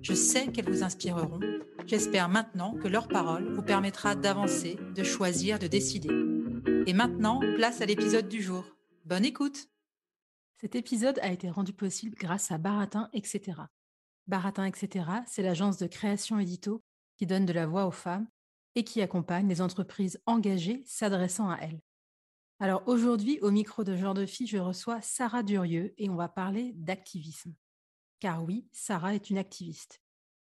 Je sais qu'elles vous inspireront. J'espère maintenant que leur parole vous permettra d'avancer, de choisir, de décider. Et maintenant, place à l'épisode du jour. Bonne écoute Cet épisode a été rendu possible grâce à Baratin, etc. Baratin, etc., c'est l'agence de création édito qui donne de la voix aux femmes et qui accompagne les entreprises engagées s'adressant à elles. Alors aujourd'hui, au micro de Genre de Fille, je reçois Sarah Durieux et on va parler d'activisme. Car oui, Sarah est une activiste.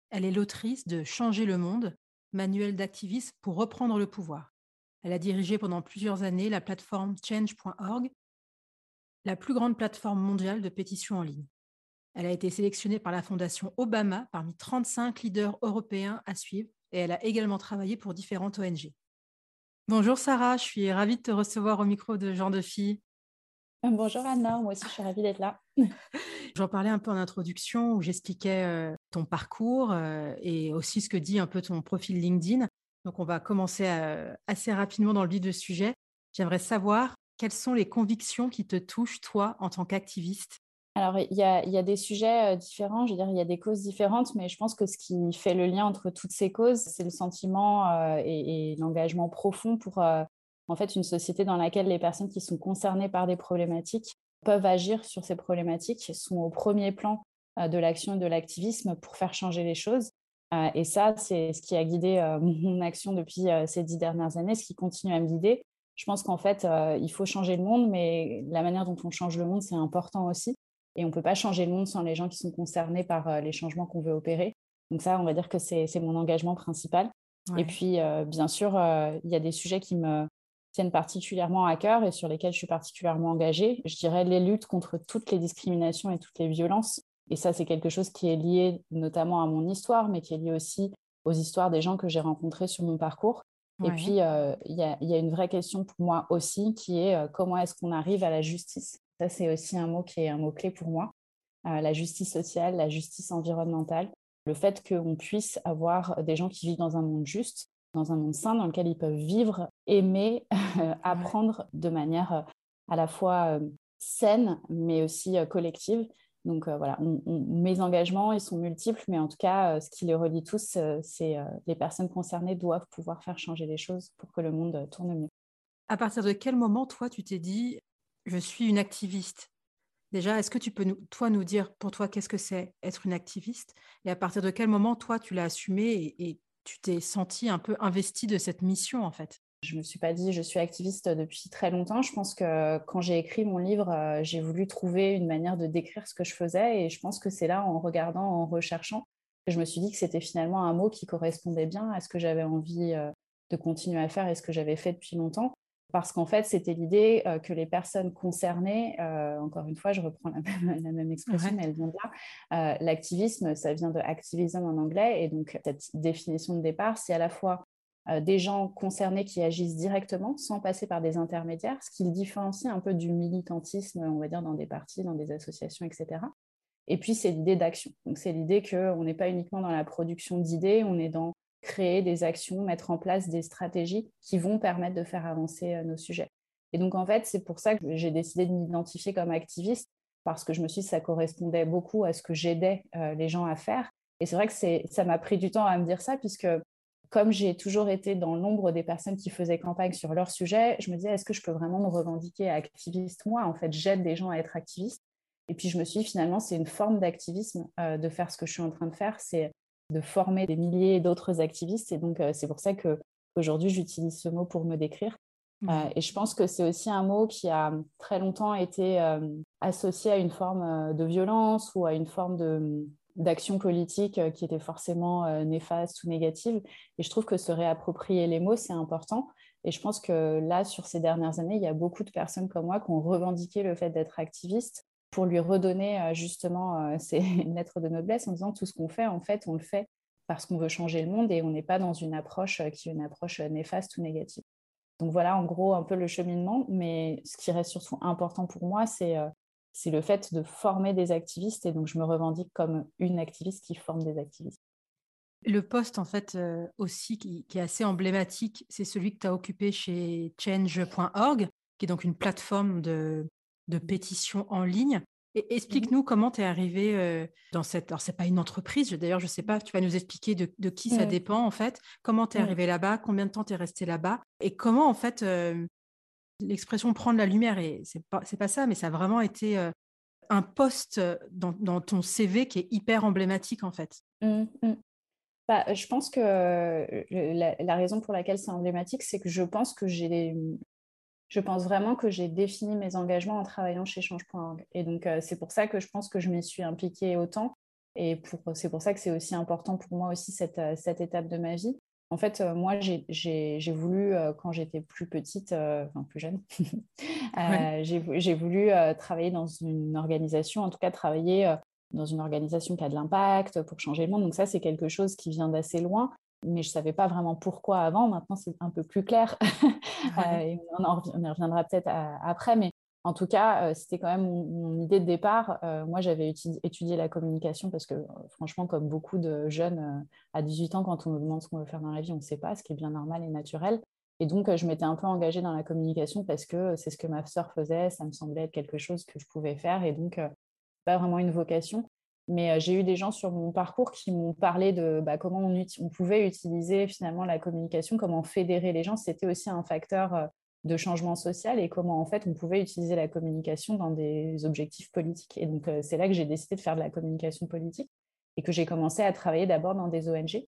Elle est l'autrice de Changer le monde, manuel d'activisme pour reprendre le pouvoir. Elle a dirigé pendant plusieurs années la plateforme change.org, la plus grande plateforme mondiale de pétitions en ligne. Elle a été sélectionnée par la Fondation Obama parmi 35 leaders européens à suivre et elle a également travaillé pour différentes ONG. Bonjour Sarah, je suis ravie de te recevoir au micro de Jean de. Bonjour Anna, moi aussi je suis ravie d'être là. J'en parlais un peu en introduction où j'expliquais euh, ton parcours euh, et aussi ce que dit un peu ton profil LinkedIn. Donc on va commencer euh, assez rapidement dans le vif du sujet. J'aimerais savoir quelles sont les convictions qui te touchent toi en tant qu'activiste? Alors, il y, a, des sujets différents, je veux dire, il y a des causes différentes, mais je pense que ce qui fait le lien entre toutes ces causes, c'est le sentiment et, et l'engagement profond pour en fait une société dans laquelle les personnes qui sont concernées par des problématiques peuvent agir sur ces problématiques, sont au premier plan de l'action et de l'activisme pour faire changer les choses. Et ça, c'est ce qui a guidé mon action depuis ces dix dernières années, ce qui continue à me guider. Je pense qu'en fait, il faut changer le monde, mais la manière dont on change le monde, c'est important aussi. Et on ne peut pas changer le monde sans les gens qui sont concernés par euh, les changements qu'on veut opérer. Donc ça, on va dire que c'est mon engagement principal. Et puis, euh, bien sûr, euh, il y a des sujets qui me tiennent particulièrement à cœur et sur lesquels je suis particulièrement engagée. Je dirais les luttes contre toutes les discriminations et toutes les violences. Et ça, c'est quelque chose qui est lié notamment à mon histoire, mais qui est lié aussi aux histoires des gens que j'ai rencontrés sur mon parcours. Et puis, il y, a, une vraie question pour moi aussi, qui est comment est-ce qu'on arrive à la justice? Ça, c'est aussi un mot qui est un mot-clé pour moi. Euh, la justice sociale, la justice environnementale, le fait qu'on puisse avoir des gens qui vivent dans un monde juste, dans un monde sain, dans lequel ils peuvent vivre, aimer, apprendre de manière euh, à la fois euh, saine, mais aussi collective. Donc voilà, mes engagements, ils sont multiples, mais en tout cas, ce qui les relie tous, c'est les personnes concernées doivent pouvoir faire changer les choses pour que le monde tourne mieux. À partir de quel moment, toi, tu t'es dit, je suis une activiste? Déjà, est-ce que tu peux, nous, toi, nous dire pour toi qu'est-ce que c'est être une activiste? Et à partir de quel moment, toi, tu l'as assumé et, tu t'es senti un peu investi de cette mission, en fait? Je me suis pas dit je suis activiste depuis très longtemps. Je pense que quand j'ai écrit mon livre, euh, j'ai voulu trouver une manière de décrire ce que je faisais et je pense que c'est là, en regardant, en recherchant, que je me suis dit que c'était finalement un mot qui correspondait bien à ce que j'avais envie euh, de continuer à faire et ce que j'avais fait depuis longtemps parce qu'en fait, c'était l'idée euh, que les personnes concernées, euh, encore une fois, je reprends la même, expression, mais elle vient de là, euh, l'activisme, ça vient de activism en anglais, et donc cette définition de départ, c'est à la fois des gens concernés qui agissent directement, sans passer par des intermédiaires, ce qui le différencie un peu du militantisme, on va dire, dans des partis, dans des associations, etc. Et puis, c'est l'idée d'action. Donc, c'est l'idée qu'on n'est pas uniquement dans la production d'idées, on est dans créer des actions, mettre en place des stratégies qui vont permettre de faire avancer euh, nos sujets. Et donc, en fait, c'est pour ça que j'ai décidé de m'identifier comme activiste, parce que je me suis dit que ça correspondait beaucoup à ce que j'aidais euh, les gens à faire. Et c'est vrai que ça m'a pris du temps à me dire ça, puisque comme j'ai toujours été dans l'ombre des personnes qui faisaient campagne sur leur sujet, je me disais, est-ce que je peux vraiment me revendiquer activiste? Moi, en fait, j'aide des gens à être activistes. Et puis, je me suis dit, finalement, c'est une forme d'activisme euh, de faire ce que je suis en train de faire. C'est de former des milliers d'autres activistes. Et donc, c'est pour ça que aujourd'hui, j'utilise ce mot pour me décrire. et je pense que c'est aussi un mot qui a très longtemps été associé à une forme de violence ou à une forme de, d'action politique euh, qui était forcément euh, néfaste ou négative. Et je trouve que se réapproprier les mots, c'est important. Et je pense que là, sur ces dernières années, il y a beaucoup de personnes comme moi qui ont revendiqué le fait d'être activiste pour lui redonner euh, justement ces lettres de noblesse en disant tout ce qu'on fait, en fait, on le fait parce qu'on veut changer le monde et on n'est pas dans une approche qui est une approche néfaste ou négative. Donc voilà, en gros, un peu le cheminement. Mais ce qui reste surtout important pour moi, c'est c'est le fait de former des activistes et donc je me revendique comme une activiste qui forme des activistes. Le poste, en fait, euh, aussi qui, est assez emblématique, c'est celui que tu as occupé chez change.org, qui est donc une plateforme de, de pétition en ligne. Et explique-nous comment tu es arrivé euh, dans cette. Alors, ce n'est pas une entreprise, d'ailleurs, je ne sais pas, tu vas nous expliquer de, qui ça dépend, en fait. Comment tu es arrivé là-bas, combien de temps tu es resté là-bas, et comment, en fait, euh, l'expression prendre la lumière, et c'est pas, pas ça, mais ça a vraiment été euh, un poste dans, ton CV qui est hyper emblématique en fait. Mmh, mmh. Bah, je pense que euh, la, raison pour laquelle c'est emblématique, c'est que je pense que j'ai je pense vraiment que j'ai défini mes engagements en travaillant chez Change.org. Et donc, c'est pour ça que je pense que je m'y suis impliquée autant. Et c'est pour ça que c'est aussi important pour moi aussi cette, cette étape de ma vie. En fait, euh, moi, j'ai voulu, euh, quand j'étais plus petite, euh, enfin plus jeune, j'ai voulu travailler dans une organisation, en tout cas travailler dans une organisation qui a de l'impact pour changer le monde. Donc ça, c'est quelque chose qui vient d'assez loin, mais je ne savais pas vraiment pourquoi avant. Maintenant, c'est un peu plus clair. on, on, y reviendra peut-être après, mais en tout cas, euh, c'était quand même mon, idée de départ. Euh, moi, j'avais étudié la communication parce que, euh, franchement, comme beaucoup de jeunes à 18 ans, quand on nous demande ce qu'on veut faire dans la vie, on ne sait pas, ce qui est bien normal et naturel. Et donc, je m'étais un peu engagée dans la communication parce que c'est ce que ma sœur faisait, ça me semblait être quelque chose que je pouvais faire. Et donc, pas vraiment une vocation. Mais j'ai eu des gens sur mon parcours qui m'ont parlé de bah, comment on, on, pouvait utiliser finalement la communication, comment fédérer les gens. C'était aussi un facteur de changement social et comment en fait on pouvait utiliser la communication dans des objectifs politiques. Et donc euh, c'est là que j'ai décidé de faire de la communication politique et que j'ai commencé à travailler d'abord dans des ONG,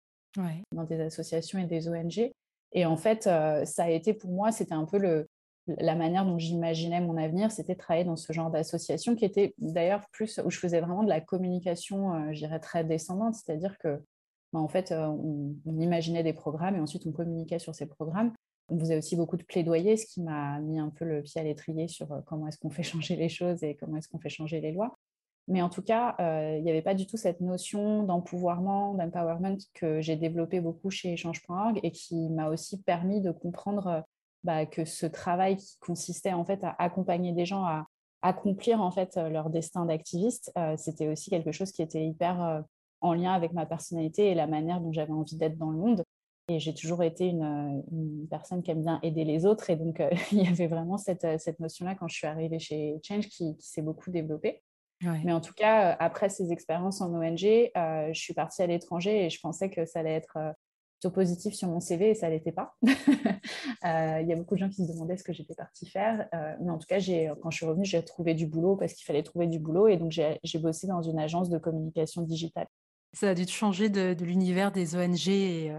dans des associations et des ONG. Et en fait, euh, ça a été pour moi, c'était un peu le, la manière dont j'imaginais mon avenir, c'était travailler dans ce genre d'association qui était d'ailleurs plus où je faisais vraiment de la communication, euh, je dirais très descendante, c'est-à-dire que bah, en fait, on, imaginait des programmes et ensuite on communiquait sur ces programmes. On faisait aussi beaucoup de plaidoyer, ce qui m'a mis un peu le pied à l'étrier sur euh, comment est-ce qu'on fait changer les choses et comment est-ce qu'on fait changer les lois. Mais en tout cas, euh, il n'y avait pas du tout cette notion d'empouvoirment, d'empowerment que j'ai développé beaucoup chez Change.org et qui m'a aussi permis de comprendre euh, bah, que ce travail qui consistait en fait à accompagner des gens à accomplir en fait leur destin d'activiste, c'était aussi quelque chose qui était hyper en lien avec ma personnalité et la manière dont j'avais envie d'être dans le monde. Et j'ai toujours été une, personne qui aime bien aider les autres. Et donc, euh, il y avait vraiment cette, euh, cette notion-là quand je suis arrivée chez Change qui, s'est beaucoup développée. Mais en tout cas, euh, après ces expériences en ONG, je suis partie à l'étranger et je pensais que ça allait être plutôt positif sur mon CV et ça ne l'était pas. Il y a beaucoup de gens qui se demandaient ce que j'étais partie faire. mais en tout cas, quand je suis revenue, j'ai trouvé du boulot parce qu'il fallait trouver du boulot. Et donc, j'ai bossé dans une agence de communication digitale. Ça a dû te changer de, de l'univers des ONG et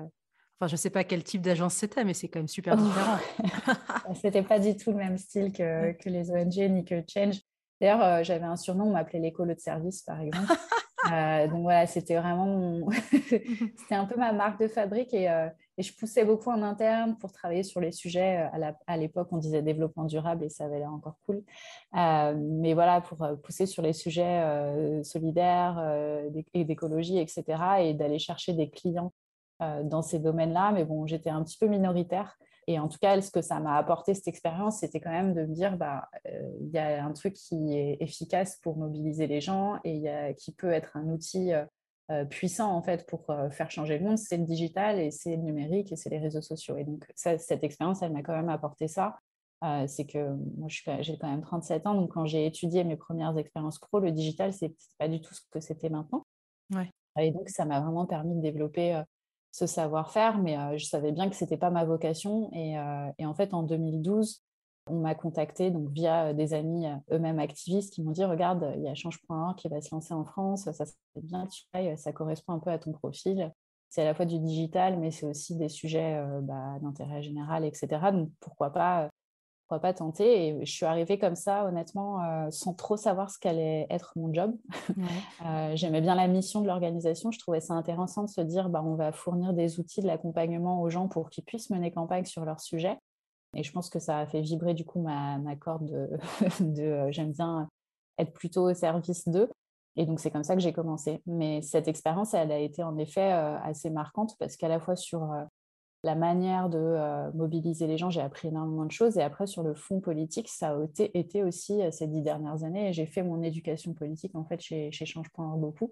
Enfin, je ne sais pas quel type d'agence c'était, mais c'est quand même super différent. c'était pas du tout le même style que, que les ONG ni que Change. D'ailleurs, euh, j'avais un surnom, on m'appelait l'école de service, par exemple. Euh, donc voilà, c'était vraiment c'était un peu ma marque de fabrique et, euh, et, je poussais beaucoup en interne pour travailler sur les sujets. À l'époque, on disait développement durable et ça avait l'air encore cool. mais voilà, pour pousser sur les sujets solidaires et d'écologie, etc. et d'aller chercher des clients euh, dans ces domaines-là, mais bon, j'étais un petit peu minoritaire. Et en tout cas, ce que ça m'a apporté, cette expérience, c'était quand même de me dire, bah, euh, il y a un truc qui est efficace pour mobiliser les gens et y a, qui peut être un outil euh, puissant en fait pour faire changer le monde, c'est le digital et c'est le numérique et c'est les réseaux sociaux. Et donc, cette expérience, elle m'a quand même apporté ça. c'est que moi, j'ai quand même 37 ans, donc quand j'ai étudié mes premières expériences pro, le digital, c'est pas du tout ce que c'était maintenant. Ouais. Et donc, ça m'a vraiment permis de développer ce savoir-faire, mais je savais bien que ce n'était pas ma vocation. Et, en fait, en 2012, on m'a contacté donc via des amis eux-mêmes activistes qui m'ont dit regarde, il y a change.org qui va se lancer en France, ça serait bien tu ça correspond un peu à ton profil. C'est à la fois du digital, mais c'est aussi des sujets bah, d'intérêt général, etc. Donc pourquoi pas pourquoi pas tenter Et je suis arrivée comme ça, honnêtement, euh, sans trop savoir ce qu'allait être mon job. Euh, j'aimais bien la mission de l'organisation. Je trouvais ça intéressant de se dire, bah, on va fournir des outils de l'accompagnement aux gens pour qu'ils puissent mener campagne sur leur sujet. Et je pense que ça a fait vibrer du coup ma, corde de, euh, j'aime bien être plutôt au service d'eux. Et donc c'est comme ça que j'ai commencé. Mais cette expérience, elle a été en effet assez marquante parce qu'à la fois sur la manière de euh, mobiliser les gens, j'ai appris énormément de choses. Et après, sur le fond politique, ça a été, aussi euh, ces dix dernières années. J'ai fait mon éducation politique en fait chez, chez Change.org beaucoup,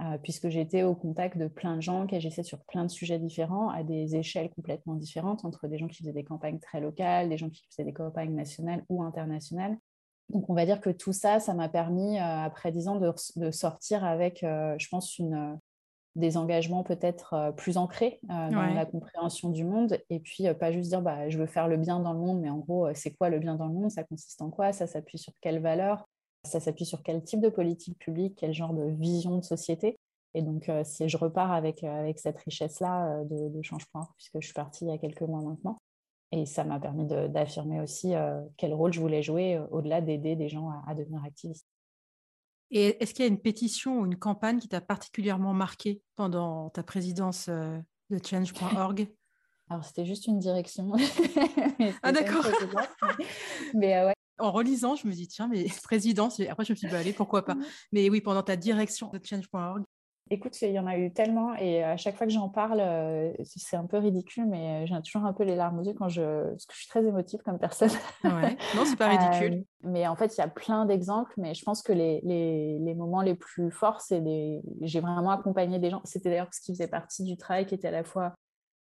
euh, puisque j'étais au contact de plein de gens qui agissaient sur plein de sujets différents, à des échelles complètement différentes, entre des gens qui faisaient des campagnes très locales, des gens qui faisaient des campagnes nationales ou internationales. Donc, on va dire que tout ça, ça m'a permis, après dix ans, de, sortir avec, je pense, une, des engagements peut-être euh, plus ancrés euh, dans la compréhension du monde et puis euh, pas juste dire bah, je veux faire le bien dans le monde mais en gros c'est quoi le bien dans le monde? Ça consiste en quoi? Ça s'appuie sur quelles valeurs ça s'appuie sur quel type de politique publique? Quel genre de vision de société? Et donc si je repars avec, avec cette richesse là de, de change-point puisque je suis partie il y a quelques mois maintenant et ça m'a permis d'affirmer aussi quel rôle je voulais jouer au-delà d'aider des gens à devenir activistes et est-ce qu'il y a une pétition ou une campagne qui t'a particulièrement marqué pendant ta présidence euh, de change.org Alors, c'était juste une direction. ah, d'accord. mais euh, ouais. En relisant, je me dis, tiens, mais présidence, après je me suis dit, bah, allez, pourquoi pas? Mais oui, pendant ta direction de change.org, Écoute, il y en a eu tellement et à chaque fois que j'en parle, euh, c'est un peu ridicule, mais j'ai toujours un peu les larmes aux yeux quand je... parce que je suis très émotive comme personne. Ouais. Non, c'est pas ridicule. Euh, mais en fait, il y a plein d'exemples, mais je pense que les, les, les moments les plus forts, c'est des... J'ai vraiment accompagné des gens. C'était d'ailleurs ce qui faisait partie du travail qui était à la fois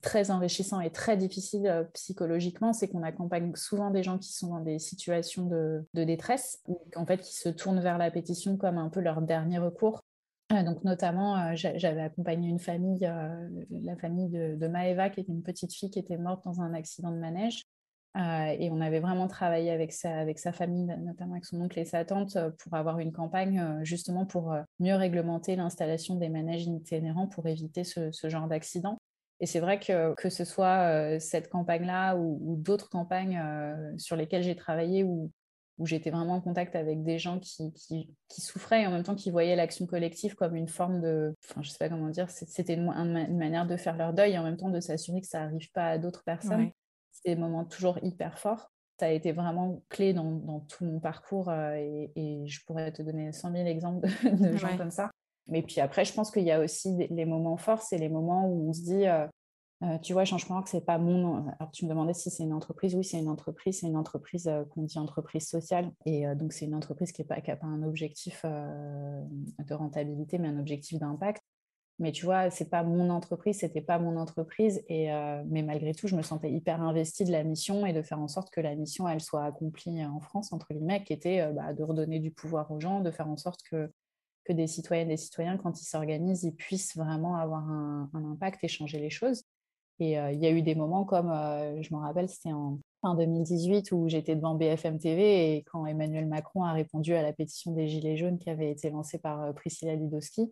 très enrichissant et très difficile euh, psychologiquement, c'est qu'on accompagne souvent des gens qui sont dans des situations de, de détresse, en fait, qui se tournent vers la pétition comme un peu leur dernier recours euh, donc notamment, euh, j'avais accompagné une famille, euh, la famille de, Maeva, qui était une petite fille qui était morte dans un accident de manège. et on avait vraiment travaillé avec sa, famille, notamment avec son oncle et sa tante, pour avoir une campagne justement pour mieux réglementer l'installation des manèges itinérants pour éviter ce, genre d'accident. Et c'est vrai que que ce soit cette campagne-là ou, d'autres campagnes sur lesquelles j'ai travaillé où j'étais vraiment en contact avec des gens qui, qui, souffraient et en même temps qui voyaient l'action collective comme une forme de, enfin je sais pas comment dire, c'était une, manière de faire leur deuil et en même temps de s'assurer que ça n'arrive pas à d'autres personnes. C'est des moments toujours hyper forts. Ça a été vraiment clé dans, dans tout mon parcours euh, et, et, je pourrais te donner 100 000 exemples de, gens comme ça. Mais puis après, je pense qu'il y a aussi les moments forts, c'est les moments où on se dit, euh, euh, tu vois, changement que c'est pas mon. Alors, tu me demandais si c'est une entreprise. Oui, c'est une entreprise. C'est une entreprise euh, qu'on dit entreprise sociale. Et euh, donc, c'est une entreprise qui n'a pas, un objectif de rentabilité, mais un objectif d'impact. Mais tu vois, c'est pas mon entreprise, c'était pas mon entreprise. Et, mais malgré tout, je me sentais hyper investie de la mission et de faire en sorte que la mission, elle soit accomplie en France, entre guillemets, qui était bah, de redonner du pouvoir aux gens, de faire en sorte que que des citoyennes et des citoyens, quand ils s'organisent, ils puissent vraiment avoir un, impact et changer les choses. Et euh, il y a eu des moments comme, euh, je me rappelle, c'était en fin 2018 où j'étais devant BFM TV et quand Emmanuel Macron a répondu à la pétition des Gilets jaunes qui avait été lancée par euh, Priscilla Lidowski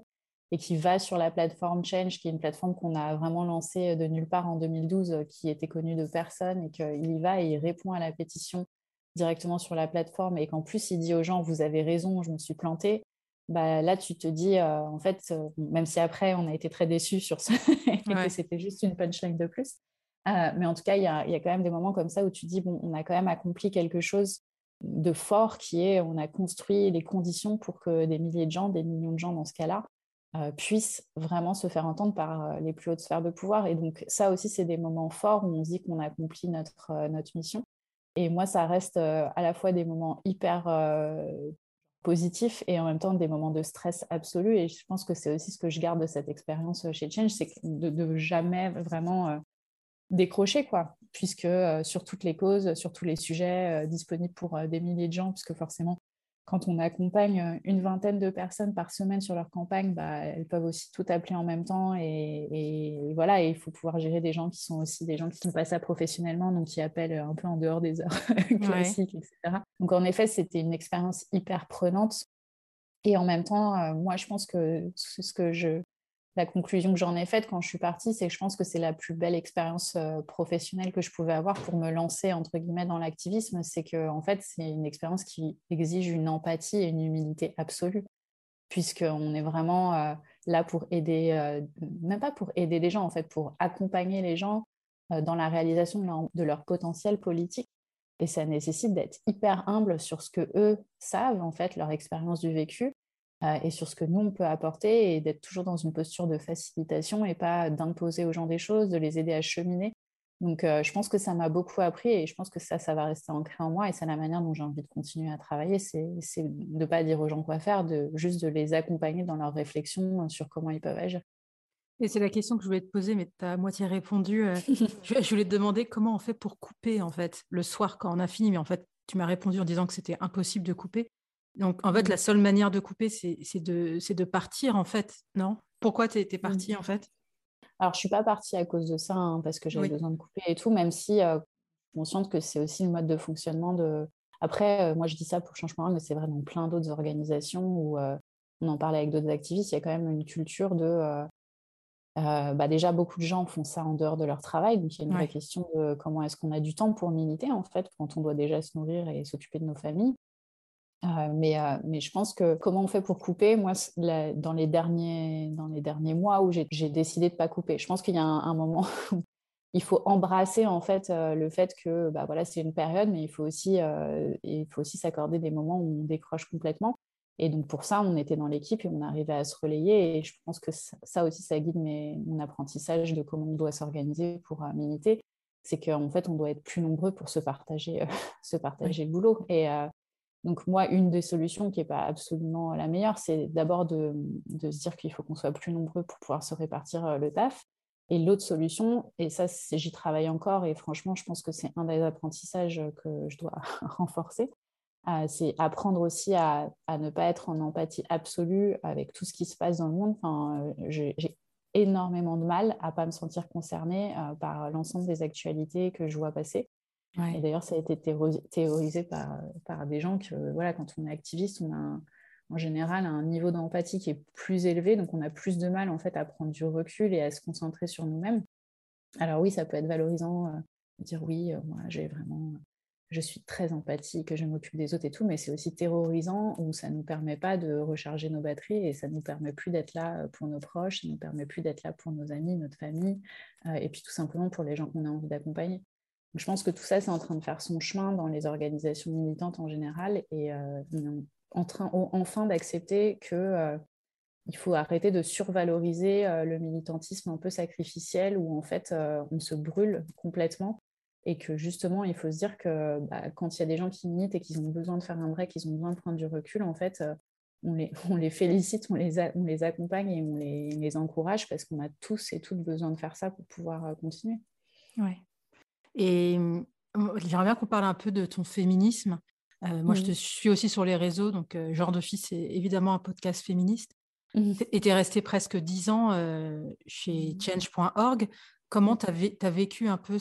et qui va sur la plateforme Change, qui est une plateforme qu'on a vraiment lancée de nulle part en 2012, qui était connue de personne, et qu'il y va et il répond à la pétition directement sur la plateforme, et qu'en plus il dit aux gens, vous avez raison, je me suis planté, bah, là, tu te dis, euh, en fait, euh, même si après, on a été très déçus sur ça, et que c'était juste une punchline de plus. Euh, mais en tout cas, il y a, y a, quand même des moments comme ça où tu dis, bon, on a quand même accompli quelque chose de fort qui est, on a construit les conditions pour que des milliers de gens, des millions de gens dans ce cas-là, puissent vraiment se faire entendre par les plus hautes sphères de pouvoir. Et donc, ça aussi, c'est des moments forts où on se dit qu'on a accompli notre, notre mission. Et moi, ça reste à la fois des moments hyper positifs et en même temps des moments de stress absolu. Et je pense que c'est aussi ce que je garde de cette expérience euh, chez Change, c'est de, de, jamais vraiment euh, décrocher, quoi, puisque euh, sur toutes les causes, sur tous les sujets disponibles pour des milliers de gens, puisque forcément, quand on accompagne une vingtaine de personnes par semaine sur leur campagne, bah, elles peuvent aussi tout appeler en même temps. Et, voilà, il faut pouvoir gérer des gens qui sont aussi des gens qui ne font pas ça professionnellement, donc qui appellent un peu en dehors des heures classiques, etc. Donc en effet, c'était une expérience hyper prenante. Et en même temps, euh, moi, je pense que ce que je, la conclusion que j'en ai faite quand je suis partie, c'est que je pense que c'est la plus belle expérience euh, professionnelle que je pouvais avoir pour me lancer entre guillemets dans l'activisme. C'est que en fait, c'est une expérience qui exige une empathie et une humilité absolue, puisqu'on est vraiment euh, là pour aider, euh, même pas pour aider des gens, en fait, pour accompagner les gens dans la réalisation de leur, de leur, potentiel politique. Et ça nécessite d'être hyper humble sur ce que eux savent, en fait, leur expérience du vécu, et sur ce que nous, on peut apporter et d'être toujours dans une posture de facilitation et pas d'imposer aux gens des choses, de les aider à cheminer. Donc, euh, je pense que ça m'a beaucoup appris et je pense que ça, ça va rester ancré en moi et c'est la manière dont j'ai envie de continuer à travailler, c'est de ne pas dire aux gens quoi faire, de juste de les accompagner dans leur réflexion sur comment ils peuvent agir. Et c'est la question que je voulais te poser, mais tu as à moitié répondu. Euh, je voulais te demander comment on fait pour couper, en fait, le soir quand on a fini, mais en fait, tu m'as répondu en disant que c'était impossible de couper. Donc, en fait, mmh. la seule manière de couper, c'est de, de partir, en fait, non? Pourquoi tu es, partie, en fait? Alors, je ne suis pas partie à cause de ça, hein, parce que j'avais besoin de couper et tout, même si euh, je suis consciente que c'est aussi le mode de fonctionnement de... Après, euh, moi, je dis ça pour Changement, mais c'est vrai dans plein d'autres organisations où euh, on en parlait avec d'autres activistes, il y a quand même une culture de... bah déjà, beaucoup de gens font ça en dehors de leur travail, donc il y a une vraie question de comment est-ce qu'on a du temps pour militer, en fait, quand on doit déjà se nourrir et s'occuper de nos familles. Euh, mais, euh, mais, je pense que comment on fait pour couper? Moi, dans, les derniers, dans les derniers mois où j'ai décidé de ne pas couper, je pense qu'il y a un, moment où il faut embrasser en fait euh, le fait que bah, voilà, c'est une période, mais il faut aussi, il faut aussi s'accorder des moments où on décroche complètement. Et donc pour ça, on était dans l'équipe et on arrivait à se relayer. Et je pense que ça, aussi, ça guide mes, mon apprentissage de comment on doit s'organiser pour militer. C'est qu'en fait, on doit être plus nombreux pour se partager, se partager le boulot. Et, donc moi, une des solutions qui n'est pas absolument la meilleure, c'est d'abord de, se dire qu'il faut qu'on soit plus nombreux pour pouvoir se répartir euh, le taf. Et l'autre solution, et ça j'y travaille encore, et franchement je pense que c'est un des apprentissages que je dois renforcer, euh, c'est apprendre aussi à, ne pas être en empathie absolue avec tout ce qui se passe dans le monde. Euh, j'ai énormément de mal à ne pas me sentir concernée par l'ensemble des actualités que je vois passer. Et d'ailleurs, ça a été théorisé par, des gens que, voilà, quand on est activiste, on a en général un niveau d'empathie qui est plus élevé, donc on a plus de mal en fait à prendre du recul et à se concentrer sur nous-mêmes. Alors oui, ça peut être valorisant euh, de dire oui, euh, moi j'ai vraiment, je suis très empathique, je m'occupe des autres et tout, mais c'est aussi terrorisant où ça ne nous permet pas de recharger nos batteries et ça ne nous permet plus d'être là euh, pour nos proches, ça ne nous permet plus d'être là pour nos amis, notre famille, et puis tout simplement pour les gens qu'on a envie d'accompagner je pense que tout ça, c'est en train de faire son chemin dans les organisations militantes en général et euh, en train enfin d'accepter que euh, il faut arrêter de survaloriser euh, le militantisme un peu sacrificiel où en fait on se brûle complètement et que justement il faut se dire que bah, quand il y a des gens qui militent et qu'ils ont besoin de faire un break, qu'ils ont besoin de prendre du recul, en fait on les, on les, félicite, on les, on les accompagne et on les, les encourage parce qu'on a tous et toutes besoin de faire ça pour pouvoir continuer. Ouais. Et j'aimerais bien qu'on parle un peu de ton féminisme. Euh, moi, je te suis aussi sur les réseaux, donc euh, Genre de fille, c'est évidemment un podcast féministe. Mmh. Et tu es resté presque dix ans euh, chez mmh. change.org. Comment tu as, vécu un peu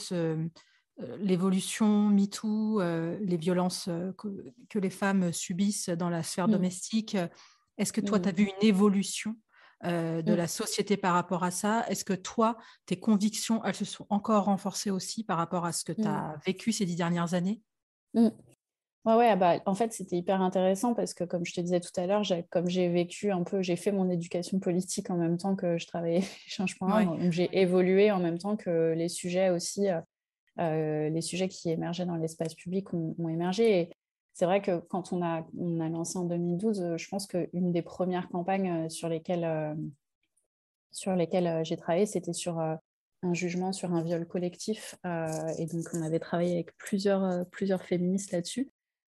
l'évolution MeToo, les violences que, les femmes subissent dans la sphère mmh. domestique? Est-ce que toi, tu as vu une évolution? Euh, de mmh. la société par rapport à ça Est-ce que toi, tes convictions, elles se sont encore renforcées aussi par rapport à ce que tu as mmh. vécu ces dix dernières années? Mmh. Ouais, ouais, ah bah, en fait, c'était hyper intéressant parce que, comme je te disais tout à l'heure, comme j'ai vécu un peu, j'ai fait mon éducation politique en même temps que je travaillais chez Changement, donc j'ai évolué en même temps que les sujets aussi, euh, euh, les sujets qui émergeaient dans l'espace public ont, ont émergé. Et c'est vrai que quand on a, lancé en 2012, euh, je pense qu'une des premières campagnes euh, sur lesquelles, euh, j'ai travaillé, c'était sur un jugement sur un viol collectif. et donc, on avait travaillé avec plusieurs féministes là-dessus.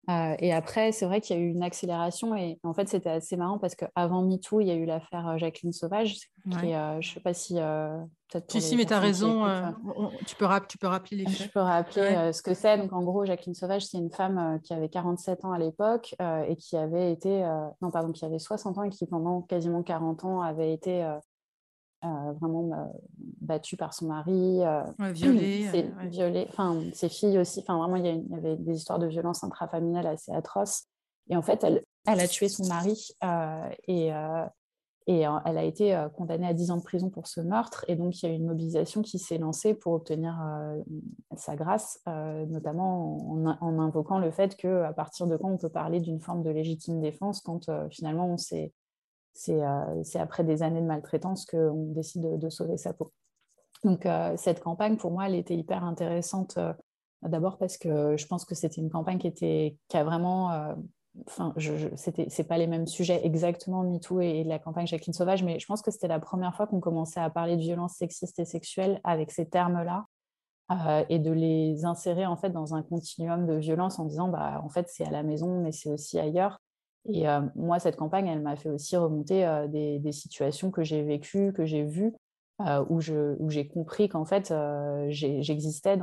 Euh, et après, c'est vrai qu'il y a eu une accélération. Et en fait, c'était assez marrant parce qu'avant MeToo, il y a eu l'affaire euh, Jacqueline Sauvage. Qui je ne sais pas si. peut-être si, si, mais tu as raison. tu, peux tu peux rappeler les. Je peux rappeler ce que c'est. Donc, en gros, Jacqueline Sauvage, c'est une femme qui avait 47 ans à l'époque et qui avait été. non, pardon, qui avait 60 ans et qui, pendant quasiment 40 ans, avait été euh, vraiment euh, battue par son mari, euh, violée, violée, enfin ses filles aussi. Enfin vraiment, il y, avait des histoires de violence intrafamiliale assez atroces. Et en fait, elle, elle a tué son mari et et elle a été condamnée à 10 ans de prison pour ce meurtre. Et donc, il y a eu une mobilisation qui s'est lancée pour obtenir sa grâce, notamment en, invoquant le fait qu'à partir de quand on peut parler d'une forme de légitime défense quand finalement on s'est euh, c'est après des années de maltraitance qu'on décide de, sauver sa peau. Donc euh, cette campagne, pour moi, elle était hyper intéressante. Euh, d'abord parce que je pense que c'était une campagne qui, était, a vraiment enfin, je, je c'est pas les mêmes sujets exactement MeToo et, et la campagne Jacqueline Sauvage, mais je pense que c'était la première fois qu'on commençait à parler de violences sexistes et sexuelles avec ces termes-là et de les insérer en fait dans un continuum de violence en disant bah en fait c'est à la maison mais c'est aussi ailleurs et euh, moi, cette campagne, elle m'a fait aussi remonter euh, des, situations que j'ai vécues, que j'ai vues, euh, où, j'ai compris qu'en fait, j'existais,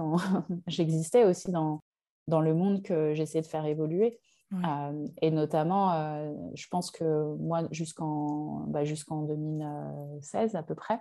aussi dans, dans le monde que j'essayais de faire évoluer. et notamment, je pense que moi, jusqu'en bah, jusqu'en 2016 à peu près,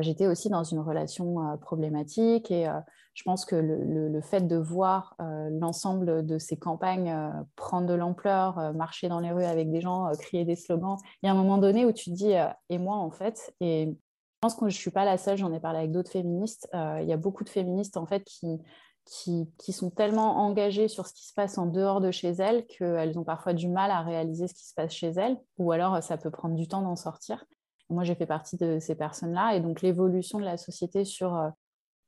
j'étais aussi dans une relation problématique et je pense que le, fait de voir l'ensemble de ces campagnes prendre de l'ampleur, marcher dans les rues avec des gens, crier des slogans, il y a un moment donné où tu te dis et moi en fait et je pense que je ne suis pas la seule, j'en ai parlé avec d'autres féministes. il y a beaucoup de féministes en fait qui, qui, qui, sont tellement engagées sur ce qui se passe en dehors de chez elles qu'elles ont parfois du mal à réaliser ce qui se passe chez elles, ou alors ça peut prendre du temps d'en sortir. Moi, j'ai fait partie de ces personnes-là. Et donc, l'évolution de la société sur euh,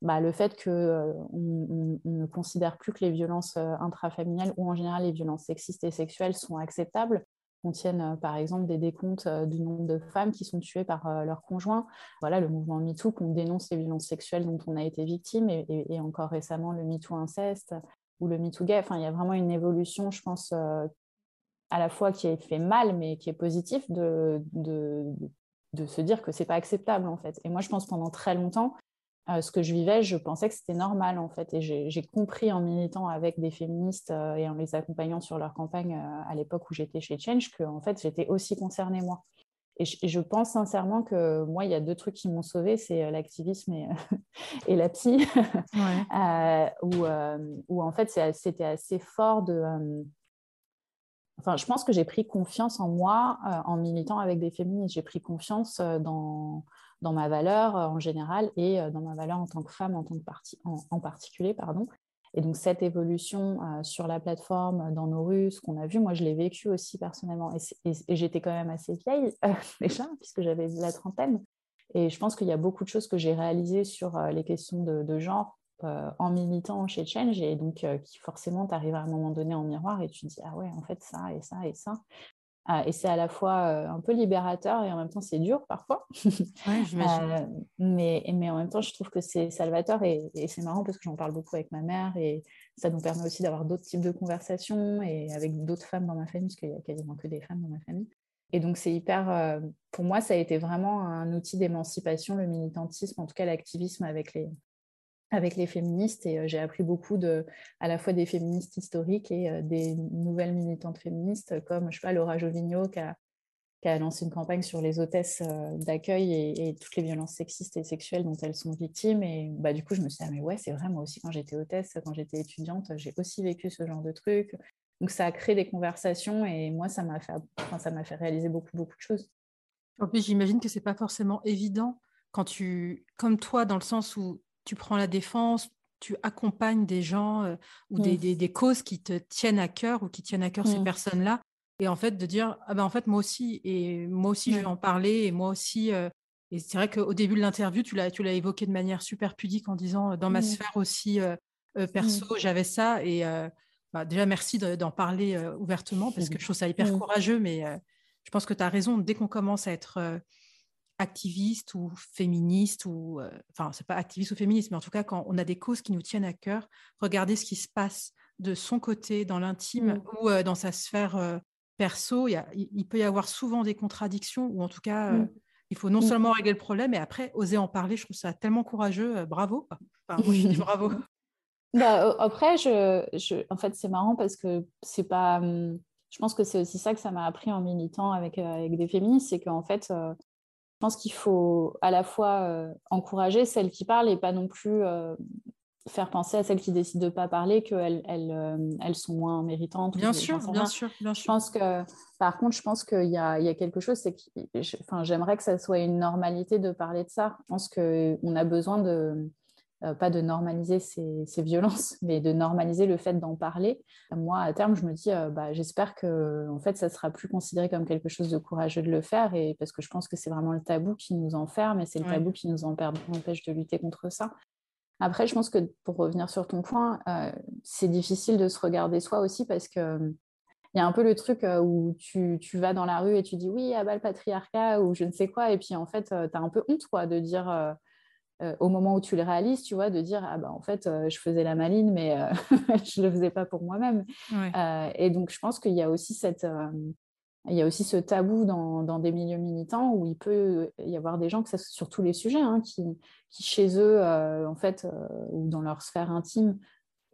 bah, le fait qu'on euh, on, ne considère plus que les violences euh, intrafamiliales ou en général les violences sexistes et sexuelles sont acceptables. On tienne par exemple des décomptes du nombre de femmes qui sont tuées par leur conjoint. Voilà le mouvement MeToo, qu'on dénonce les violences sexuelles dont on a été victime et, encore récemment le MeToo inceste ou le MeToo gay. Enfin, il y a vraiment une évolution, je pense, à la fois qui fait mal, mais qui est positive de, de se dire que c'est pas acceptable en fait. Et moi, je pense pendant très longtemps, euh, ce que je vivais, je pensais que c'était normal en fait. Et j'ai compris en militant avec des féministes euh, et en les accompagnant sur leur campagne euh, à l'époque où j'étais chez Change que en fait j'étais aussi concernée moi. Et je, pense sincèrement que moi, il y a deux trucs qui m'ont sauvée, c'est l'activisme et, et, la psy, où, en fait c'était assez fort de Enfin, je pense que j'ai pris confiance en moi euh, en militant avec des féministes. J'ai pris confiance euh, dans, dans ma valeur euh, en général et dans ma valeur en tant que femme en tant que partie, en, particulier. Pardon. Et donc cette évolution sur la plateforme, dans nos rues, ce qu'on a vu, moi je l'ai vécu aussi personnellement. Et, j'étais quand même assez vieille déjà, puisque j'avais la trentaine. Et je pense qu'il y a beaucoup de choses que j'ai réalisées sur les questions de genre euh, en militant chez Change et donc euh, qui forcément t'arrive à un moment donné en miroir et tu te dis ah ouais en fait ça et ça et ça. Euh, et c'est à la fois un peu libérateur et en même temps c'est dur parfois. Mais, mais en même temps je trouve que c'est salvateur et, c'est marrant parce que j'en parle beaucoup avec ma mère et ça nous permet aussi d'avoir d'autres types de conversations et avec d'autres femmes dans ma famille parce qu'il y a quasiment que des femmes dans ma famille. Et donc, c'est hyper. pour moi, ça a été vraiment un outil d'émancipation, le militantisme, en tout cas l'activisme avec les, avec les féministes et euh, j'ai appris beaucoup de, à la fois des féministes historiques et euh, des nouvelles militantes féministes comme je sais pas, Laura Jovigno qui a, lancé une campagne sur les hôtesses euh, d'accueil et, toutes les violences sexistes et sexuelles dont elles sont victimes. Et bah, du coup, je me suis dit, ah, mais ouais, c'est vrai, moi aussi, quand j'étais hôtesse, quand j'étais étudiante, j'ai aussi vécu ce genre de trucs. Donc, ça a créé des conversations et moi, ça m'a fait, ça m'a fait réaliser beaucoup, beaucoup de choses. En plus, j'imagine que c'est pas forcément évident quand tu, comme toi, dans le sens où tu prends la défense, tu accompagnes des gens euh, ou des, des, causes qui te tiennent à cœur ou qui tiennent à cœur ces personnes-là. Et en fait, de dire, ah ben en fait, moi aussi, et moi aussi, je vais en parler, et moi aussi. Euh, et c'est vrai qu'au début de l'interview, tu l'as, tu l'as évoqué de manière super pudique en disant, dans ma sphère aussi euh, perso, j'avais ça. Et bah, déjà, merci d'en parler ouvertement, parce que je trouve ça hyper courageux, mais je pense que tu as raison, dès qu'on commence à être activiste ou féministe ou euh, enfin c'est pas activiste ou féministe mais en tout cas quand on a des causes qui nous tiennent à cœur regardez ce qui se passe de son côté, dans l'intime mmh. ou dans sa sphère perso, il, peut y avoir souvent des contradictions, ou en tout cas, mmh. il faut non seulement régler le problème, mais après, oser en parler. Je trouve ça tellement courageux. bravo. moi, je dis bravo. Bah, après, je, en fait, c'est marrant parce que c'est pas. Hum, je pense que c'est aussi ça que ça m'a appris en militant avec, avec des féministes, c'est qu'en fait, je pense qu'il faut à la fois encourager celles qui parlent et pas non plus faire penser à celles qui décident de ne pas parler qu'elles elles, euh, elles, sont moins méritantes. Bien sûr, bien sûr, bien sûr. Je pense que, par contre, je pense qu'il y a, il y a quelque chose, c'est que enfin, j'aimerais que ça soit une normalité de parler de ça. Je pense qu'on a besoin de, euh, pas de normaliser ces, ces, violences, mais de normaliser le fait d'en parler. Moi, à terme, je me dis, euh, bah, j'espère que en fait, ça sera plus considéré comme quelque chose de courageux de le faire, et parce que je pense que c'est vraiment le tabou qui nous enferme, et c'est le tabou qui nous empêche de lutter contre ça. Après, je pense que pour revenir sur ton point, euh, c'est difficile de se regarder soi aussi parce que il y a un peu le truc euh, où tu, vas dans la rue et tu dis oui, à bas le patriarcat ou je ne sais quoi, et puis en fait, euh, tu as un peu honte quoi, de dire au moment où tu le réalises, tu vois, de dire ah bah en fait, je faisais la maline, mais je ne le faisais pas pour moi-même. et donc, je pense qu'il y a aussi cette, il y a aussi ce tabou dans, des milieux militants où il peut y avoir des gens, que ça, sur tous les sujets, hein, qui, qui, chez eux, euh, en fait, euh, ou dans leur sphère intime,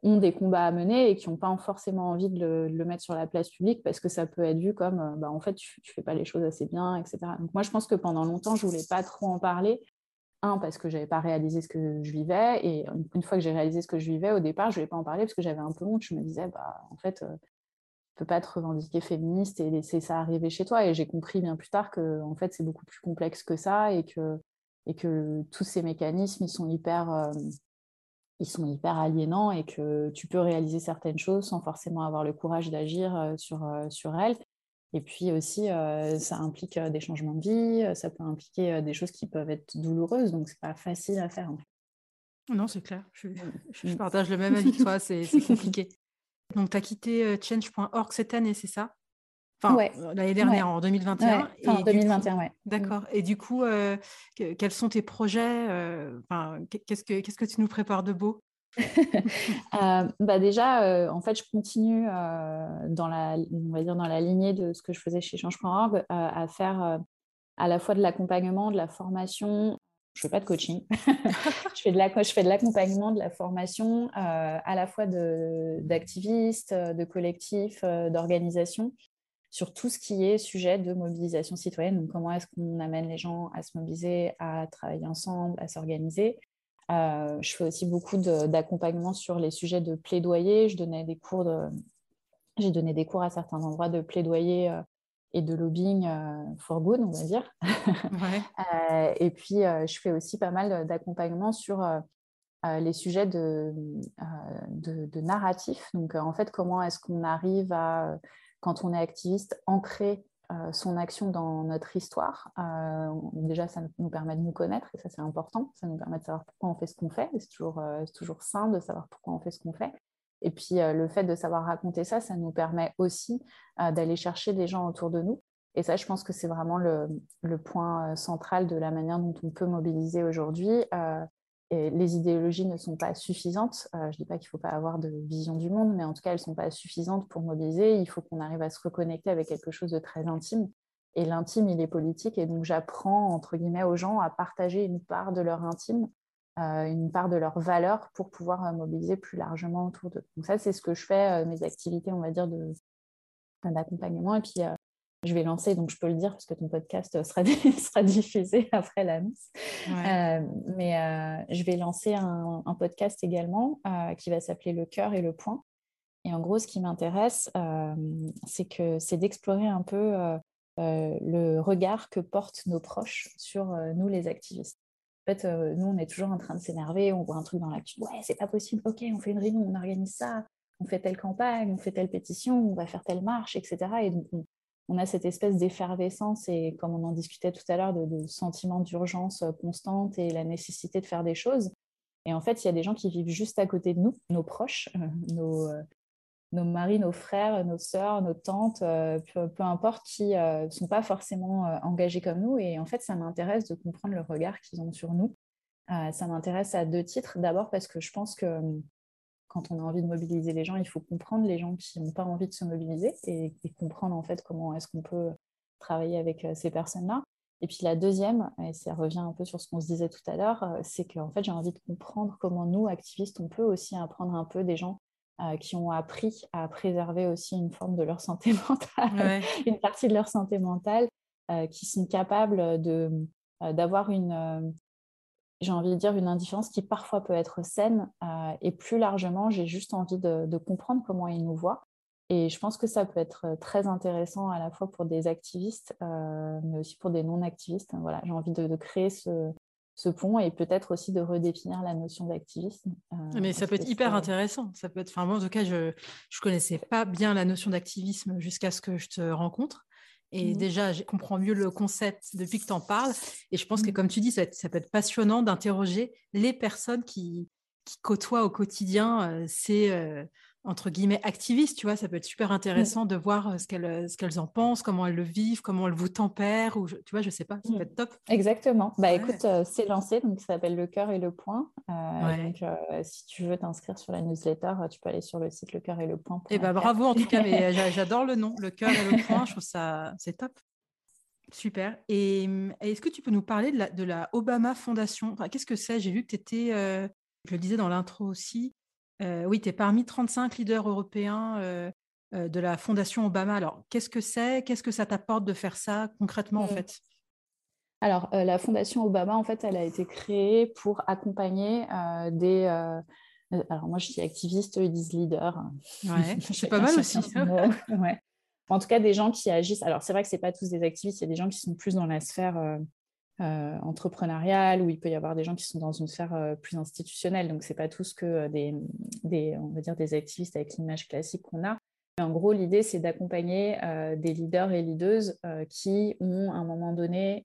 ont des combats à mener et qui n'ont pas forcément envie de le, mettre sur la place publique parce que ça peut être vu comme, euh, bah, en fait, tu ne fais pas les choses assez bien, etc. Donc moi, je pense que pendant longtemps, je ne voulais pas trop en parler. Un, parce que je n'avais pas réalisé ce que je vivais. Et une fois que j'ai réalisé ce que je vivais, au départ, je ne voulais pas en parler parce que j'avais un peu honte. Je me disais, bah, en fait, peux pas te revendiquer féministe et laisser ça arriver chez toi. Et j'ai compris bien plus tard que en fait c'est beaucoup plus complexe que ça et que et que tous ces mécanismes ils sont hyper euh, ils sont hyper aliénants et que tu peux réaliser certaines choses sans forcément avoir le courage d'agir euh, sur, euh, sur elles. Et puis aussi, ça implique des changements de vie, ça peut impliquer des choses qui peuvent être douloureuses, donc c'est pas facile à faire. Non, c'est clair. Je, je, partage le même avis que toi, c'est compliqué. Donc, tu as quitté euh, change.org cette année, c'est ça? Enfin, euh, l'année dernière, en 2021. en 2021, oui. D'accord. Et du coup, euh, quels sont tes projets qu'est-ce, que, qu'est-ce que tu nous prépares de beau? Bah déjà, en fait, je continue dans la, on va dire dans la lignée de ce que je faisais chez Change.org à faire à la fois de l'accompagnement, de la formation je fais pas de coaching. je fais de l'accompagnement, de la formation, euh, à la fois d'activistes, de, de, collectifs, euh, d'organisations, sur tout ce qui est sujet de mobilisation citoyenne. Donc, comment est-ce qu'on amène les gens à se mobiliser, à travailler ensemble, à s'organiser? Euh, je fais aussi beaucoup d'accompagnement sur les sujets de plaidoyer. Je donnais des cours de, j'ai donné des cours à certains endroits de plaidoyer et de lobbying euh, for good, on va dire. Euh, et puis, euh, je fais aussi pas mal d'accompagnement sur les sujets de, de, narratif. Donc, en fait, comment est-ce qu'on arrive à, quand on est activiste, ancrer son action dans notre histoire. déjà, ça nous permet de nous connaître et ça, c'est important. Ça nous permet de savoir pourquoi on fait ce qu'on fait. C'est toujours, toujours sain de savoir pourquoi on fait ce qu'on fait. Et puis euh, le fait de savoir raconter ça, ça nous permet aussi euh, d'aller chercher des gens autour de nous. Et ça, je pense que c'est vraiment le, point euh, central de la manière dont on peut mobiliser aujourd'hui. Les idéologies ne sont pas suffisantes. je ne dis pas qu'il ne faut pas avoir de vision du monde, mais en tout cas, elles ne sont pas suffisantes pour mobiliser. Il faut qu'on arrive à se reconnecter avec quelque chose de très intime. Et l'intime, il est politique. Et donc, j'apprends, entre guillemets, aux gens à partager une part de leur intime euh, une part de leurs valeurs pour pouvoir euh, mobiliser plus largement autour d'eux. Donc ça, c'est ce que je fais, euh, mes activités, on va dire, d'accompagnement. Et puis, je vais lancer, donc je peux le dire parce que ton podcast sera, sera diffusé après l'annonce. mais je vais lancer un, podcast également qui va s'appeler Le cœur et le point. Et en gros, ce qui m'intéresse, c'est que c'est d'explorer un peu le regard que portent nos proches sur nous, les activistes. En fait, euh, nous, on est toujours en train de s'énerver, on voit un truc dans l'actu, ouais, c'est pas possible, ok, on fait une réunion, on organise ça, on fait telle campagne, on fait telle pétition, on va faire telle marche, etc. Et donc, on, a cette espèce d'effervescence et, comme on en discutait tout à l'heure, de, sentiment d'urgence euh, constante et la nécessité de faire des choses. Et en fait, il y a des gens qui vivent juste à côté de nous, nos proches, euh, nos, nos maris, nos frères, nos sœurs, nos tantes, euh, peu, importe, qui ne sont pas forcément engagés comme nous. Et en fait, ça m'intéresse de comprendre le regard qu'ils ont sur nous. ça m'intéresse à deux titres. D'abord parce que je pense que quand on a envie de mobiliser les gens, il faut comprendre les gens qui n'ont pas envie de se mobiliser et, comprendre en fait comment est-ce qu'on peut travailler avec ces personnes-là. Et puis la deuxième, et ça revient un peu sur ce qu'on se disait tout à l'heure, c'est qu'en fait j'ai envie de comprendre comment nous, activistes, on peut aussi apprendre un peu des gens qui ont appris à préserver aussi une forme de leur santé mentale, une partie de leur santé mentale, qui sont capables de, d'avoir une, j'ai envie de dire, une indifférence qui parfois peut être saine. Euh, et plus largement, j'ai juste envie de, comprendre comment ils nous voient. Et je pense que ça peut être très intéressant à la fois pour des activistes, euh, mais aussi pour des non-activistes. Voilà, j'ai envie de, créer ce, pont et peut-être aussi de redéfinir la notion d'activisme. Euh, mais ça peut être hyper intéressant. Ça peut être, enfin, moi, en tout cas, je ne connaissais pas bien la notion d'activisme jusqu'à ce que je te rencontre. Et mmh. déjà, je comprends mieux le concept depuis que tu en parles. Et je pense que, mmh. comme tu dis, ça, peut être passionnant d'interroger les personnes qui, qui, côtoient au quotidien euh, ces, euh, entre guillemets, activistes. Tu vois, ça peut être super mmh. intéressant de voir ce qu'elles, ce qu'elles en pensent, comment elles le vivent, comment elles vous tempèrent. Ou tu vois, je sais pas, ça peut être top. Exactement. Bah écoute, c'est lancé, donc ça s'appelle Le cœur et le point. Donc, si tu veux t'inscrire sur la newsletter, tu peux aller sur le site Le cœur et le point. Et eh bah bravo en tout cas, mais j'adore le nom, Le cœur et le point. Je trouve ça, c'est top. Super. Et, est-ce que tu peux nous parler de la, de la Obama Fondation Qu'est-ce que c'est? J'ai vu que tu étais, je le disais dans l'intro aussi, euh, oui, tu es parmi 35 leaders européens euh, euh, de la Fondation Obama. Alors, qu'est-ce que c'est? Qu'est-ce que ça t'apporte de faire ça concrètement, en mmh. fait? Alors, la Fondation Obama, en fait, elle a été créée pour accompagner des... alors, moi, je suis activiste, ils disent leader. Ouais, c'est pas mal aussi. En tout cas, des gens qui agissent. Alors, c'est vrai que ce pas tous des activistes, il y a des gens qui sont plus dans la sphère euh, entrepreneuriale, où il peut y avoir des gens qui sont dans une sphère euh, plus institutionnelle. Donc, ce n'est pas tous que euh, des, on va dire des activistes avec l'image classique qu'on a. Mais en gros, l'idée, c'est d'accompagner des leaders et leaders qui ont, à un moment donné,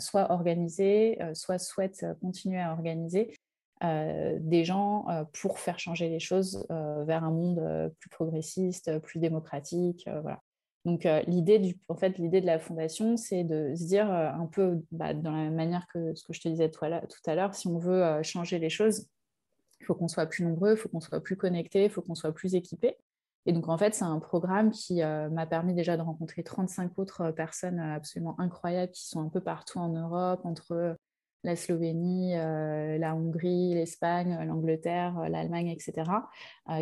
soit organisé, soit souhaitent continuer à organiser des gens pour faire changer les choses vers un monde plus progressiste, plus démocratique. voilà. Donc euh, l'idée du, en fait, l'idée de la fondation, c'est de se dire euh, un peu bah, dans la manière que ce que je te disais tout à l'heure, si on veut euh, changer les choses, il faut qu'on soit plus nombreux, il faut qu'on soit plus connectés, il faut qu'on soit plus équipés. Et donc en fait, c'est un programme qui m'a permis déjà de rencontrer 35 autres personnes absolument incroyables qui sont un peu partout en Europe, entre la Slovénie, la Hongrie, l'Espagne, l'Angleterre, l'Allemagne, etc.,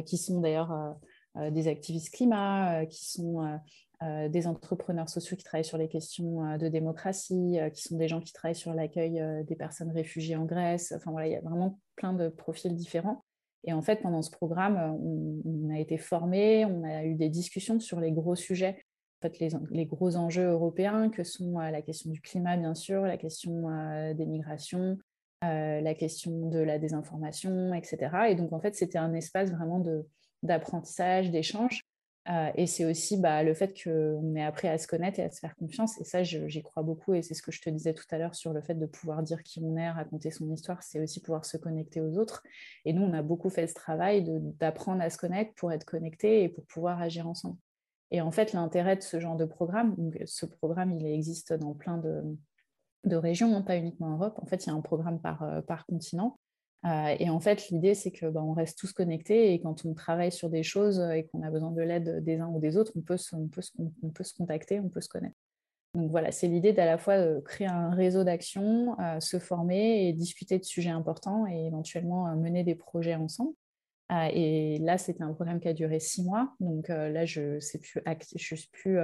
qui sont d'ailleurs des activistes climat, qui sont euh, des entrepreneurs sociaux qui travaillent sur les questions euh, de démocratie, euh, qui sont des gens qui travaillent sur l'accueil des personnes réfugiées en Grèce. Enfin voilà, il y a vraiment plein de profils différents. Et en fait, pendant ce programme, on, a été formés, on a eu des discussions sur les gros sujets, en fait, les, gros enjeux européens, que sont la question du climat, bien sûr, la question des migrations, la question de la désinformation, etc. Et donc, en fait, c'était un espace vraiment d'apprentissage, d'échange. Euh, et c'est aussi bah, le fait qu'on ait appris à se connaître et à se faire confiance. Et ça, j'y crois beaucoup. Et c'est ce que je te disais tout à l'heure sur le fait de pouvoir dire qui on est, raconter son histoire. C'est aussi pouvoir se connecter aux autres. Et nous, on a beaucoup fait ce travail d'apprendre à se connaître pour être connecté et pour pouvoir agir ensemble. Et en fait, l'intérêt de ce genre de programme, ce programme, il existe dans plein de, régions, hein, pas uniquement en Europe. En fait, il y a un programme par, euh, par continent. Euh, et en fait, l'idée, c'est que bah, on reste tous connectés et quand on travaille sur des choses et qu'on a besoin de l'aide des uns ou des autres, on peut, se, on, peut peut se contacter, on peut se connaître. Donc voilà, c'est l'idée d'à la fois euh, créer un réseau d'action, euh, se former et discuter de sujets importants et éventuellement mener des projets ensemble. et là, c'était un programme qui a duré six mois. Donc là, je ne suis plus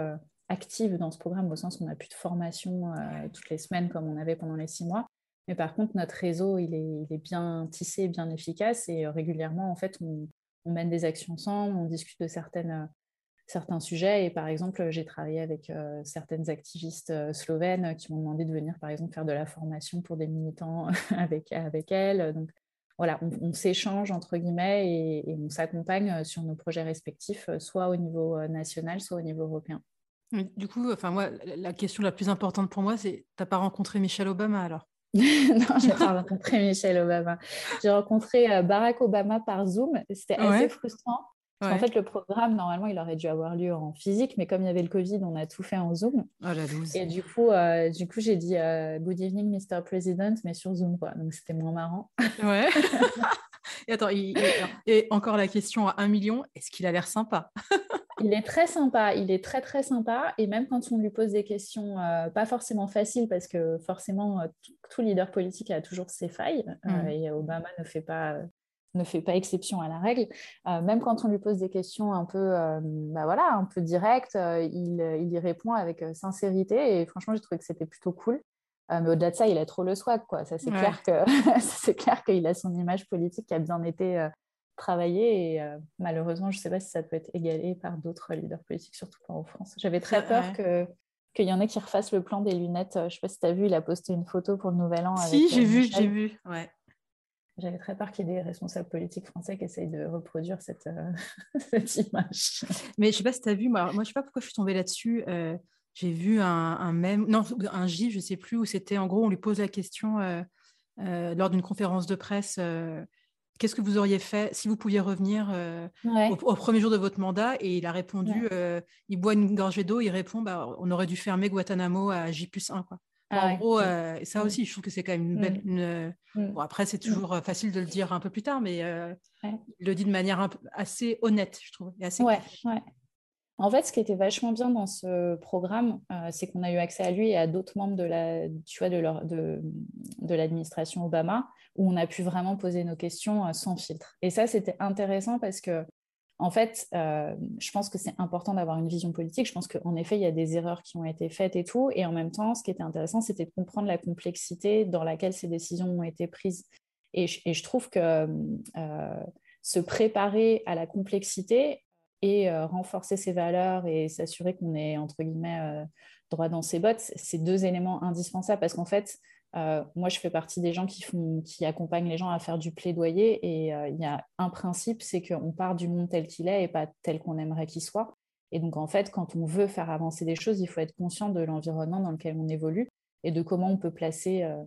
active dans ce programme au sens où on n'a plus de formation toutes les semaines comme on avait pendant les six mois. Mais par contre, notre réseau, il est, bien tissé, bien efficace et euh, régulièrement, en fait, on, mène des actions ensemble, on discute de certaines, certains sujets. Et par exemple, j'ai travaillé avec euh, certaines activistes euh, slovènes qui m'ont demandé de venir, par exemple, faire de la formation pour des militants avec, avec elles. Donc voilà, on, s'échange entre guillemets et, on s'accompagne sur nos projets respectifs, soit au niveau national, soit au niveau européen. Du coup, enfin moi, la question la plus importante pour moi, c'est tu n'as pas rencontré Michelle Obama alors? non, je n'ai pas rencontré Michelle Obama. J'ai rencontré euh, Barack Obama par Zoom. C'était assez frustrant. En fait, le programme, normalement, il aurait dû avoir lieu en physique, mais comme il y avait le Covid, on a tout fait en Zoom. Oh, la Et du coup, euh, du coup j'ai dit euh, Good evening, Mr. President, mais sur Zoom. Quoi. Donc, c'était moins marrant. Ouais. et attends, et encore la question à un million, est-ce qu'il a l'air sympa? Il est très sympa, il est très très sympa. Et même quand on lui pose des questions euh, pas forcément faciles, parce que forcément, euh, tout, leader politique a toujours ses failles, euh, mm. et Obama ne fait pas ne fait pas exception à la règle. même quand on lui pose des questions un peu, bah voilà, un peu directes, il, il, y répond avec sincérité. Et franchement, j'ai trouvé que c'était plutôt cool. mais au-delà de ça, il a trop le swag, quoi. Ça, c'est clair que c'est clair qu'il a son image politique qui a bien été travailler et euh, malheureusement, je ne sais pas si ça peut être égalé par d'autres leaders politiques, surtout pas en France. J'avais très peur que qu'il y en ait qui refassent le plan des lunettes. Je ne sais pas si tu as vu, il a posté une photo pour le Nouvel An. Si, j'ai euh, vu, j'ai vu. Ouais. J'avais très peur qu'il y ait des responsables politiques français qui essayent de reproduire cette, euh, cette image. Mais je ne sais pas si tu as vu, moi, moi je ne sais pas pourquoi je suis tombée là-dessus. j'ai vu un, un même, non, un gif, je ne sais plus, où c'était en gros, on lui pose la question lors d'une conférence de presse qu'est-ce que vous auriez fait si vous pouviez revenir euh, au, premier jour de votre mandat? Et il a répondu, euh, il boit une gorgée d'eau, il répond, bah, on aurait dû fermer Guantanamo à J plus 1. Quoi. Ah en gros, euh, ça aussi, je trouve que c'est quand même une belle. Bon, après, c'est toujours facile de le dire un peu plus tard, mais il le dit de manière assez honnête, je trouve. Et assez ouais, En fait, ce qui était vachement bien dans ce programme, c'est qu'on a eu accès à lui et à d'autres membres de l'administration Obama où on a pu vraiment poser nos questions euh, sans filtre. Et ça, c'était intéressant parce que, en fait, euh, je pense que c'est important d'avoir une vision politique. Je pense qu'en effet, il y a des erreurs qui ont été faites et tout. Et en même temps, ce qui était intéressant, c'était de comprendre la complexité dans laquelle ces décisions ont été prises. Et je, trouve que euh, se préparer à la complexité et renforcer ses valeurs et s'assurer qu'on est, entre guillemets, droit dans ses bottes, c'est deux éléments indispensables parce qu'en fait, euh, moi, je fais partie des gens qui, font, qui accompagnent les gens à faire du plaidoyer. Et euh, il y a un principe, c'est qu'on part du monde tel qu'il est et pas tel qu'on aimerait qu'il soit. Et donc, en fait, quand on veut faire avancer des choses, il faut être conscient de l'environnement dans lequel on évolue et de comment on peut placer euh,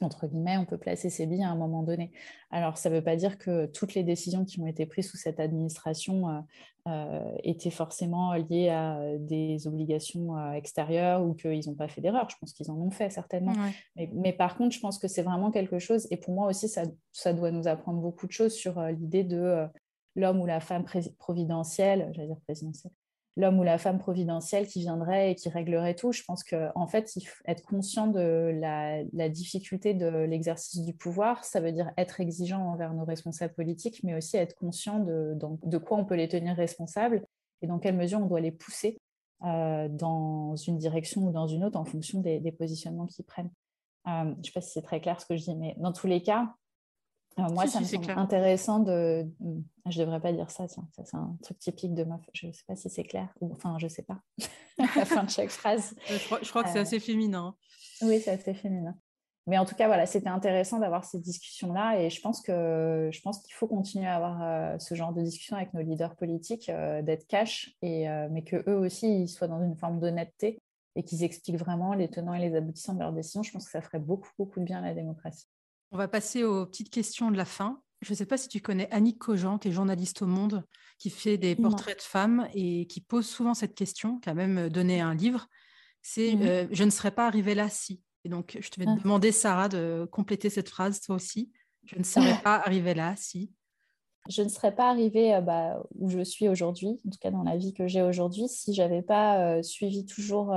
entre guillemets, on peut placer ses billes à un moment donné. Alors, ça ne veut pas dire que toutes les décisions qui ont été prises sous cette administration euh, euh, étaient forcément liées à des obligations euh, extérieures ou qu'ils n'ont pas fait d'erreur. Je pense qu'ils en ont fait, certainement. Mais, par contre, je pense que c'est vraiment quelque chose, et pour moi aussi, ça, ça doit nous apprendre beaucoup de choses sur l'idée de l'homme ou la femme providentielle, j'allais dire présidentielle, l'homme ou la femme providentielle qui viendrait et qui réglerait tout. Je pense qu'en en fait, être conscient de la, difficulté de l'exercice du pouvoir, ça veut dire être exigeant envers nos responsables politiques, mais aussi être conscient de, de quoi on peut les tenir responsables et dans quelle mesure on doit les pousser euh, dans une direction ou dans une autre en fonction des, positionnements qu'ils prennent. Euh, je ne sais pas si c'est très clair ce que je dis, mais dans tous les cas, moi, ça me semble intéressant de. Ah, je ne devrais pas dire ça, tiens, ça c'est un truc typique de meuf. Je ne sais pas si c'est clair, ou enfin, je ne sais pas. la fin de chaque phrase. Je crois, que c'est euh, assez féminin. Oui, c'est assez féminin. Mais en tout cas, voilà, c'était intéressant d'avoir ces discussions-là et je pense que je pense qu'il faut continuer à avoir euh, ce genre de discussion avec nos leaders politiques, euh, d'être cash, et, mais que eux aussi ils soient dans une forme d'honnêteté et qu'ils expliquent vraiment les tenants et les aboutissants de leurs décisions. Je pense que ça ferait beaucoup, beaucoup de bien à la démocratie. On va passer aux petites questions de la fin. Je ne sais pas si tu connais Annick Cogent, qui est journaliste au Monde, qui fait des portraits de femmes et qui pose souvent cette question, qui a même donné un livre. C'est euh, Je ne serais pas arrivée là si. Et donc, je te vais te ah. demander, Sarah, de compléter cette phrase, toi aussi. Je ne serais pas arrivée là si. Je ne serais pas arrivée euh, bah, où je suis aujourd'hui, en tout cas dans la vie que j'ai aujourd'hui, si j'avais pas euh, suivi toujours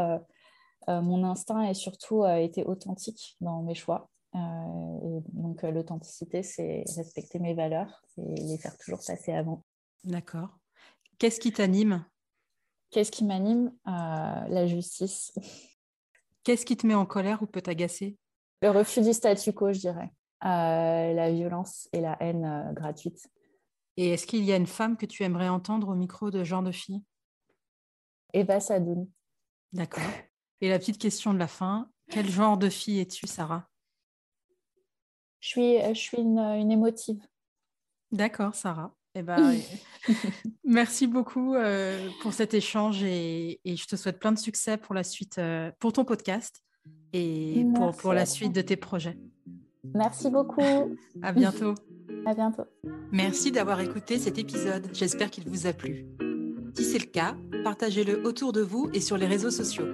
mon instinct et surtout été authentique dans mes choix. Euh, donc, euh, l'authenticité, c'est respecter mes valeurs et les faire toujours passer avant. D'accord. Qu'est-ce qui t'anime? Qu'est-ce qui m'anime? Euh, La justice. Qu'est-ce qui te met en colère ou peut t'agacer? Le refus du statu quo, je dirais. la violence et la haine gratuite. Et est-ce qu'il y a une femme que tu aimerais entendre au micro de genre de fille? Eva Sadoun. D'accord. Et la petite question de la fin, quel genre de fille es-tu, Sarah? Je suis, je suis une, une émotive. D'accord, Sarah. Eh ben, merci beaucoup euh, pour cet échange et, et, je te souhaite plein de succès pour la suite, euh, pour ton podcast et pour, pour, la suite de tes projets. Merci beaucoup. À bientôt. à bientôt. Merci d'avoir écouté cet épisode. J'espère qu'il vous a plu. Si c'est le cas, partagez-le autour de vous et sur les réseaux sociaux.